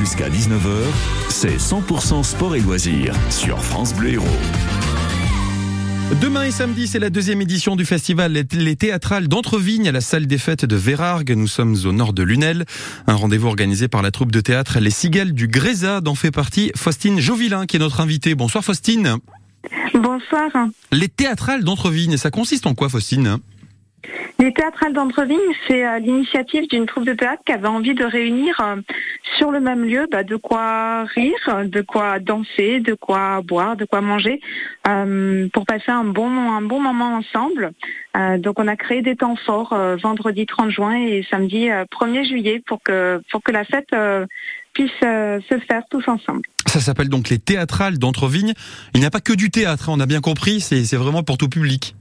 Jusqu'à 19h, c'est 100% sport et loisirs sur France Bleu Héros. Demain et samedi, c'est la deuxième édition du festival Les Théâtrales d'Entrevignes à la salle des fêtes de Vérargues. Nous sommes au nord de Lunel. Un rendez-vous organisé par la troupe de théâtre Les Cigales du Grésa dont fait partie Faustine Jovillain qui est notre invitée. Bonsoir Faustine. Bonsoir. Les Théâtrales d'Entrevignes, ça consiste en quoi Faustine? Les théâtrales d'Entrevignes, c'est euh, l'initiative d'une troupe de théâtre qui avait envie de réunir euh, sur le même lieu bah, de quoi rire, de quoi danser, de quoi boire, de quoi manger, euh, pour passer un bon, un bon moment ensemble. donc on a créé des temps forts vendredi 30 juin et samedi 1er juillet pour que, pour que la fête puisse se faire tous ensemble. Ça s'appelle donc les théâtrales d'Entrevignes. Il n'y a pas que du théâtre, hein, on a bien compris, c'est vraiment pour tout public.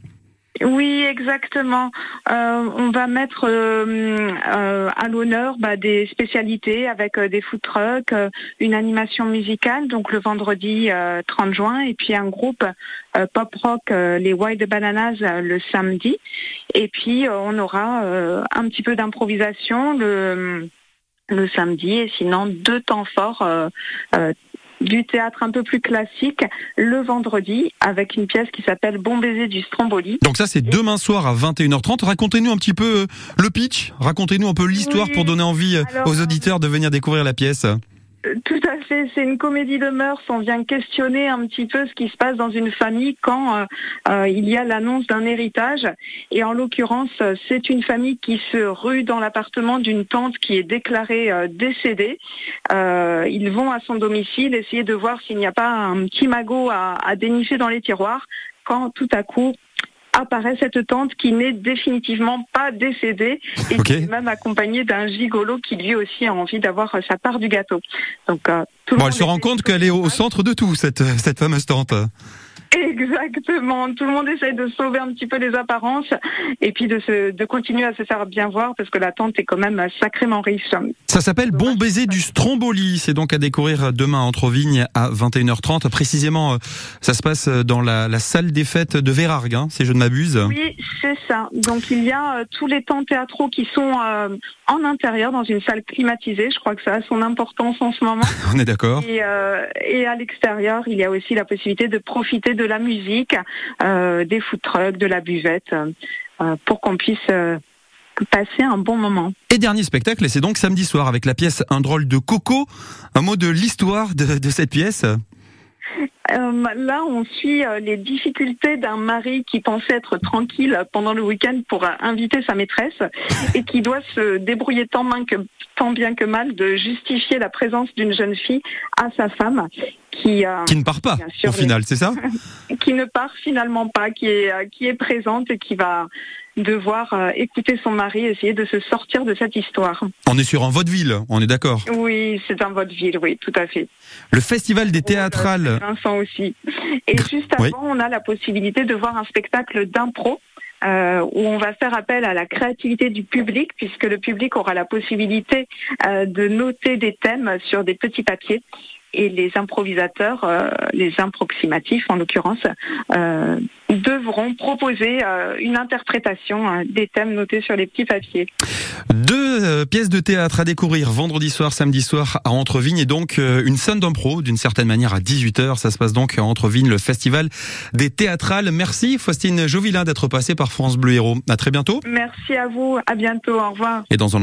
Oui, exactement. Euh, on va mettre euh, euh, à l'honneur bah, des spécialités avec des food trucks, une animation musicale, donc le vendredi 30 juin, et puis un groupe pop rock, les Wild Bananas, le samedi. Et puis on aura un petit peu d'improvisation le le samedi, et sinon deux temps forts du théâtre un peu plus classique le vendredi avec une pièce qui s'appelle Bon baiser du Stromboli. Donc ça c'est demain soir à 21h30. Racontez-nous un petit peu euh, le pitch, racontez-nous un peu l'histoire pour donner envie euh, aux auditeurs de venir découvrir la pièce. Tout à fait, c'est une comédie de mœurs. On vient questionner un petit peu ce qui se passe dans une famille quand euh, euh, il y a l'annonce d'un héritage. Et en l'occurrence, c'est une famille qui se rue dans l'appartement d'une tante qui est déclarée euh, décédée. ils vont à son domicile essayer de voir s'il n'y a pas un petit magot à, à dénicher dans les tiroirs. Quand tout à coup, apparaît cette tante qui n'est définitivement pas décédée et qui est même accompagnée d'un gigolo qui lui aussi a envie d'avoir sa part du gâteau. Donc, euh, bon, elle se rend compte qu'elle est au centre de tout, cette, cette fameuse tante. Exactement. Tout le monde essaye de sauver un petit peu les apparences et puis de, se, de continuer à se faire bien voir parce que la tente est quand même sacrément riche. Ça s'appelle Bon baiser du Stromboli. C'est donc à découvrir demain entre Vignes à 21h30. Précisément, euh, ça se passe dans la, la salle des fêtes de Vérargues, hein, si je ne m'abuse. Oui, c'est ça. Donc il y a euh, tous les temps théâtraux qui sont euh, en intérieur dans une salle climatisée. Je crois que ça a son importance en ce moment. On est d'accord. Et, et à l'extérieur, il y a aussi la possibilité de profiter de la musique, euh, des food trucks, de la buvette, euh, pour qu'on puisse euh, passer un bon moment. Et dernier spectacle, c'est donc samedi soir avec la pièce Un drôle de coco. Un mot de l'histoire de cette pièce euh, là, on suit euh, les difficultés d'un mari qui pensait être tranquille pendant le week-end pour euh, inviter sa maîtresse et qui doit se débrouiller tant, bien que mal de justifier la présence d'une jeune fille à sa femme qui, qui ne part pas au final, c'est ça Qui ne part finalement pas, qui est, qui est présente et qui va devoir euh, écouter son mari, essayer de se sortir de cette histoire. On est sur un vaudeville, on est d'accord Oui, c'est un vaudeville, oui, tout à fait. Le festival des théâtrales. Vincent aussi. Et juste avant, on a la possibilité de voir un spectacle d'impro. Euh, où on va faire appel à la créativité du public, puisque le public aura la possibilité euh, de noter des thèmes sur des petits papiers et les improvisateurs, euh, les improximatifs en l'occurrence, euh, devront proposer euh, une interprétation des thèmes notés sur les petits papiers. Deux pièces de théâtre à découvrir vendredi soir, samedi soir à Entrevignes et donc une scène d'impro d'une certaine manière à 18h. Ça se passe donc à Entrevignes, le festival des théâtrales. Merci Faustine Jovillain d'être passée par France Bleu Héros. À très bientôt. Merci à vous. À bientôt. Au revoir. Et dans un